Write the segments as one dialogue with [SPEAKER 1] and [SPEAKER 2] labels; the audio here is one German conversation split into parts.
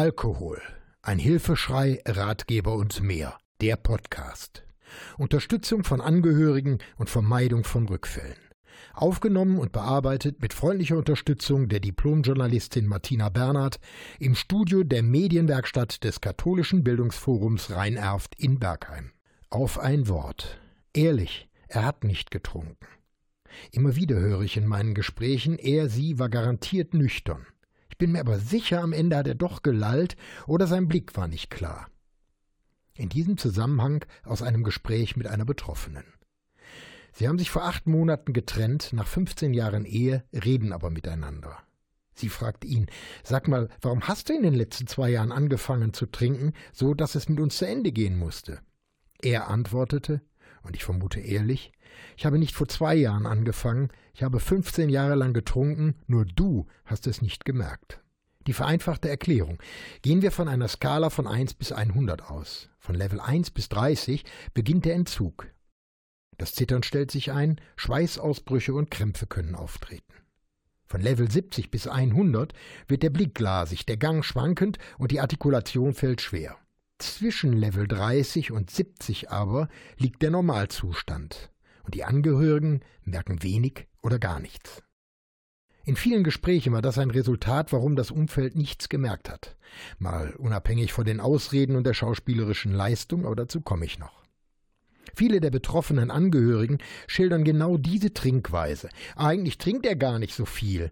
[SPEAKER 1] Alkohol. Ein Hilfeschrei, Ratgeber und mehr. Der Podcast. Unterstützung von Angehörigen und Vermeidung von Rückfällen. Aufgenommen und bearbeitet mit freundlicher Unterstützung der Diplomjournalistin Martina Bernhard im Studio der Medienwerkstatt des Katholischen Bildungsforums Rhein-Erft in Bergheim. Auf ein Wort. Ehrlich, er hat nicht getrunken. Immer wieder höre ich in meinen Gesprächen, er, sie war garantiert nüchtern. Bin mir aber sicher, am Ende hat er doch gelallt oder sein Blick war nicht klar. In diesem Zusammenhang aus einem Gespräch mit einer Betroffenen. Sie haben sich vor acht Monaten getrennt, nach 15 Jahren Ehe, reden aber miteinander. Sie fragt ihn, sag mal, warum hast du in den letzten zwei Jahren angefangen zu trinken, so dass es mit uns zu Ende gehen musste? Er antwortete, und ich vermute ehrlich, ich habe nicht vor zwei Jahren angefangen, ich habe 15 Jahre lang getrunken, nur du hast es nicht gemerkt. Die vereinfachte Erklärung. Gehen wir von einer Skala von 1 bis 100 aus. Von Level 1 bis 30 beginnt der Entzug. Das Zittern stellt sich ein, Schweißausbrüche und Krämpfe können auftreten. Von Level 70 bis 100 wird der Blick glasig, der Gang schwankend und die Artikulation fällt schwer. Zwischen Level 30 und 70 aber liegt der Normalzustand und die Angehörigen merken wenig oder gar nichts. In vielen Gesprächen war das ein Resultat, warum das Umfeld nichts gemerkt hat. Mal unabhängig von den Ausreden und der schauspielerischen Leistung, aber dazu komme ich noch. Viele der betroffenen Angehörigen schildern genau diese Trinkweise. Eigentlich trinkt er gar nicht so viel.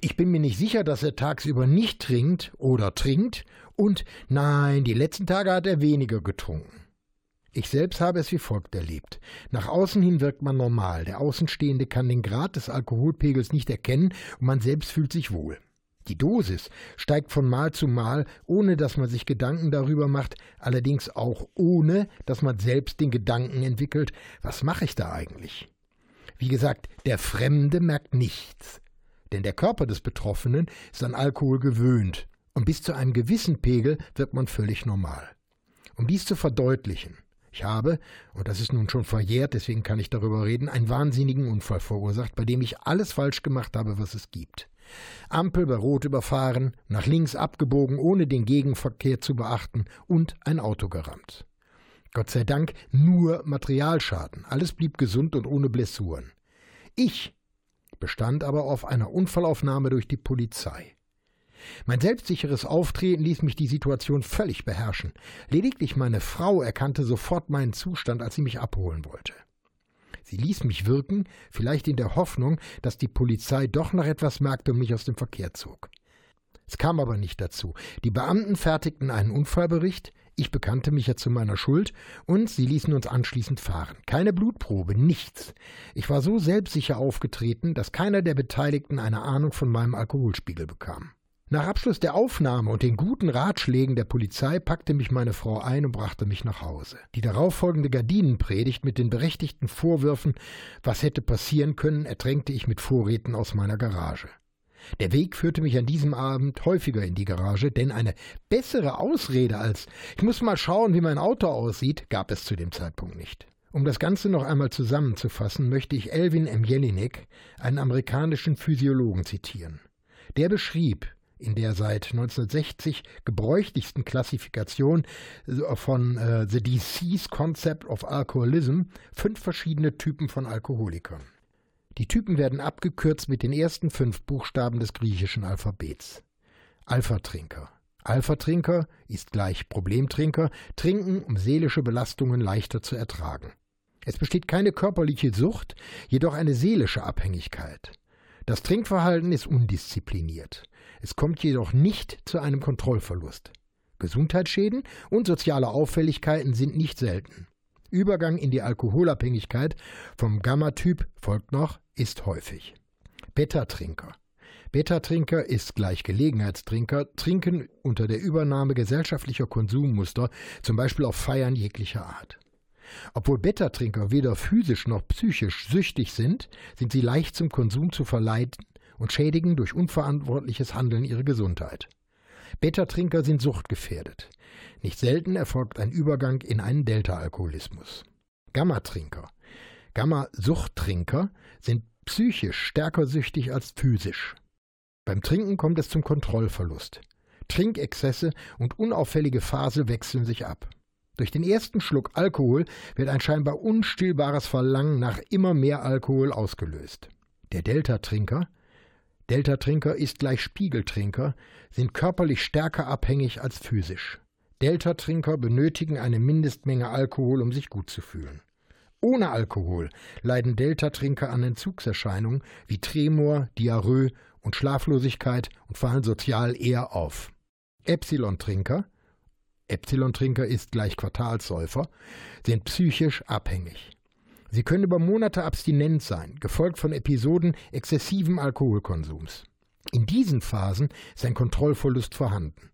[SPEAKER 1] Ich bin mir nicht sicher, dass er tagsüber nicht trinkt oder trinkt und nein, die letzten Tage hat er weniger getrunken. Ich selbst habe es wie folgt erlebt. Nach außen hin wirkt man normal. Der Außenstehende kann den Grad des Alkoholpegels nicht erkennen und man selbst fühlt sich wohl. Die Dosis steigt von Mal zu Mal, ohne dass man sich Gedanken darüber macht, allerdings auch ohne, dass man selbst den Gedanken entwickelt, was mache ich da eigentlich? Wie gesagt, der Fremde merkt nichts, denn der Körper des Betroffenen ist an Alkohol gewöhnt und bis zu einem gewissen Pegel wird man völlig normal. Um dies zu verdeutlichen, ich habe, und das ist nun schon verjährt, deswegen kann ich darüber reden, einen wahnsinnigen Unfall verursacht, bei dem ich alles falsch gemacht habe, was es gibt. Ampel bei Rot überfahren, nach links abgebogen, ohne den Gegenverkehr zu beachten und ein Auto gerammt. Gott sei Dank nur Materialschaden, alles blieb gesund und ohne Blessuren. Ich bestand aber auf einer Unfallaufnahme durch die Polizei. Mein selbstsicheres Auftreten ließ mich die Situation völlig beherrschen. Lediglich meine Frau erkannte sofort meinen Zustand, als sie mich abholen wollte. Sie ließ mich wirken, vielleicht in der Hoffnung, dass die Polizei doch noch etwas merkte und mich aus dem Verkehr zog. Es kam aber nicht dazu. Die Beamten fertigten einen Unfallbericht, ich bekannte mich ja zu meiner Schuld und sie ließen uns anschließend fahren. Keine Blutprobe, nichts. Ich war so selbstsicher aufgetreten, dass keiner der Beteiligten eine Ahnung von meinem Alkoholspiegel bekam. Nach Abschluss der Aufnahme und den guten Ratschlägen der Polizei packte mich meine Frau ein und brachte mich nach Hause. Die darauffolgende Gardinenpredigt mit den berechtigten Vorwürfen, was hätte passieren können, ertränkte ich mit Vorräten aus meiner Garage. Der Weg führte mich an diesem Abend häufiger in die Garage, denn eine bessere Ausrede als ich muss mal schauen, wie mein Auto aussieht, gab es zu dem Zeitpunkt nicht. Um das Ganze noch einmal zusammenzufassen, möchte ich Elvin M. Jelinek, einen amerikanischen Physiologen, zitieren. Der beschrieb, in der seit 1960 gebräuchlichsten Klassifikation von äh, The Disease Concept of Alcoholism fünf verschiedene Typen von Alkoholikern. Die Typen werden abgekürzt mit den ersten fünf Buchstaben des griechischen Alphabets. Alpha-Trinker. Alpha-Trinker ist gleich Problemtrinker, trinken, um seelische Belastungen leichter zu ertragen. Es besteht keine körperliche Sucht, jedoch eine seelische Abhängigkeit. Das Trinkverhalten ist undiszipliniert. Es kommt jedoch nicht zu einem Kontrollverlust. Gesundheitsschäden und soziale Auffälligkeiten sind nicht selten. Übergang in die Alkoholabhängigkeit vom Gamma-Typ folgt noch, ist häufig. Beta-Trinker. Beta-Trinker ist gleich Gelegenheitstrinker, trinken unter der Übernahme gesellschaftlicher Konsummuster, zum Beispiel auf Feiern jeglicher Art. Obwohl Beta-Trinker weder physisch noch psychisch süchtig sind, sind sie leicht zum Konsum zu verleiten und schädigen durch unverantwortliches Handeln ihre Gesundheit. Beta-Trinker sind suchtgefährdet. Nicht selten erfolgt ein Übergang in einen Delta-Alkoholismus. Gamma-Trinker. Gamma-Suchttrinker sind psychisch stärker süchtig als physisch. Beim Trinken kommt es zum Kontrollverlust. Trinkexzesse und unauffällige Phase wechseln sich ab. Durch den ersten Schluck Alkohol wird ein scheinbar unstillbares Verlangen nach immer mehr Alkohol ausgelöst. Der Delta-Trinker, Delta-Trinker ist gleich Spiegeltrinker, sind körperlich stärker abhängig als physisch. Delta-Trinker benötigen eine Mindestmenge Alkohol, um sich gut zu fühlen. Ohne Alkohol leiden Delta-Trinker an Entzugserscheinungen wie Tremor, Diarrhoe und Schlaflosigkeit und fallen sozial eher auf. Epsilon-Trinker Epsilon-Trinker ist gleich Quartalsäufer, sind psychisch abhängig. Sie können über Monate abstinent sein, gefolgt von Episoden exzessiven Alkoholkonsums. In diesen Phasen ist ein Kontrollverlust vorhanden.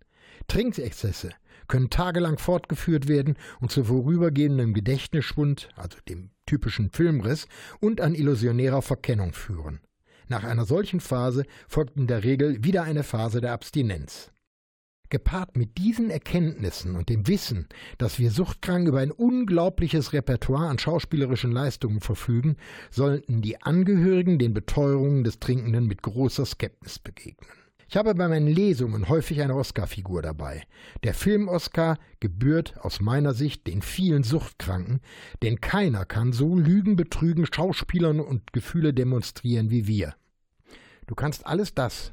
[SPEAKER 1] Trinkexzesse können tagelang fortgeführt werden und zu vorübergehendem Gedächtnisschwund, also dem typischen Filmriss, und an illusionärer Verkennung führen. Nach einer solchen Phase folgt in der Regel wieder eine Phase der Abstinenz. Gepaart mit diesen Erkenntnissen und dem Wissen, dass wir Suchtkranken über ein unglaubliches Repertoire an schauspielerischen Leistungen verfügen, sollten die Angehörigen den Beteuerungen des Trinkenden mit großer Skepsis begegnen. Ich habe bei meinen Lesungen häufig eine Oscar-Figur dabei. Der Film-Oscar gebührt aus meiner Sicht den vielen Suchtkranken, denn keiner kann so Lügen, Betrügen, Schauspielern und Gefühle demonstrieren wie wir. Du kannst alles das,